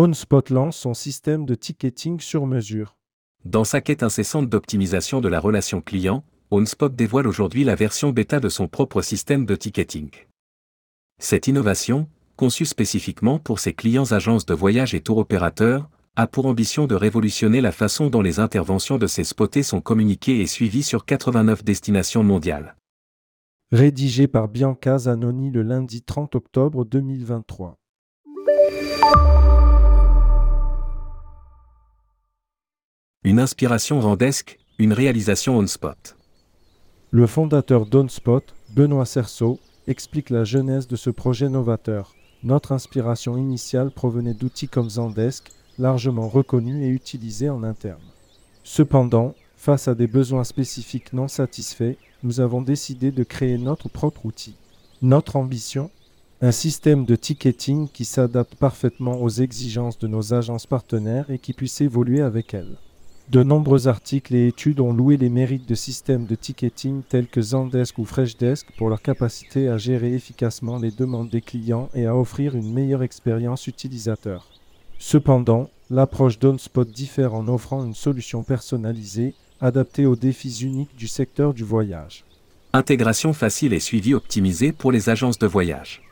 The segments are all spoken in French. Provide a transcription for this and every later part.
OnSpot lance son système de ticketing sur mesure. Dans sa quête incessante d'optimisation de la relation client, OnSpot dévoile aujourd'hui la version bêta de son propre système de ticketing. Cette innovation, conçue spécifiquement pour ses clients agences de voyage et tour opérateurs, a pour ambition de révolutionner la façon dont les interventions de ces spotés sont communiquées et suivies sur 89 destinations mondiales. Rédigé par Bianca Zanoni le lundi 30 octobre 2023. Une inspiration Vendesque, une réalisation on-spot. Le fondateur d'OnSpot, Benoît Cerceau, explique la genèse de ce projet novateur. Notre inspiration initiale provenait d'outils comme Zendesk, largement reconnus et utilisés en interne. Cependant, face à des besoins spécifiques non satisfaits, nous avons décidé de créer notre propre outil. Notre ambition? Un système de ticketing qui s'adapte parfaitement aux exigences de nos agences partenaires et qui puisse évoluer avec elles. De nombreux articles et études ont loué les mérites de systèmes de ticketing tels que Zendesk ou Freshdesk pour leur capacité à gérer efficacement les demandes des clients et à offrir une meilleure expérience utilisateur. Cependant, l'approche d'OnSpot diffère en offrant une solution personnalisée, adaptée aux défis uniques du secteur du voyage. Intégration facile et suivi optimisé pour les agences de voyage.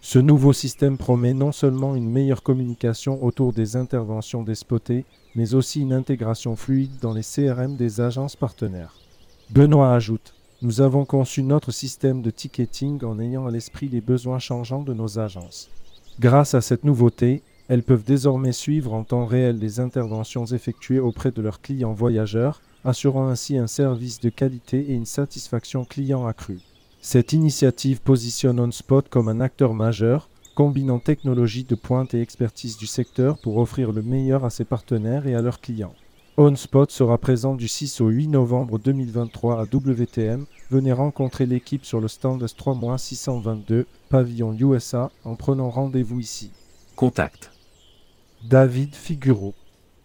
Ce nouveau système promet non seulement une meilleure communication autour des interventions des spotés, mais aussi une intégration fluide dans les CRM des agences partenaires. Benoît ajoute Nous avons conçu notre système de ticketing en ayant à l'esprit les besoins changeants de nos agences. Grâce à cette nouveauté, elles peuvent désormais suivre en temps réel les interventions effectuées auprès de leurs clients voyageurs, assurant ainsi un service de qualité et une satisfaction client accrue. Cette initiative positionne OnSpot comme un acteur majeur, combinant technologie de pointe et expertise du secteur pour offrir le meilleur à ses partenaires et à leurs clients. OnSpot sera présent du 6 au 8 novembre 2023 à WTM. Venez rencontrer l'équipe sur le stand S3 622, pavillon USA, en prenant rendez-vous ici. Contact. David Figuro,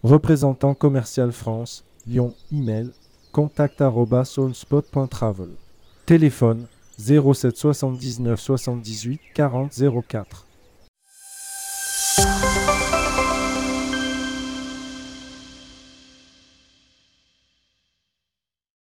représentant commercial France, Lyon, email contact@onspot.travel. Téléphone 07 79 78 40 04.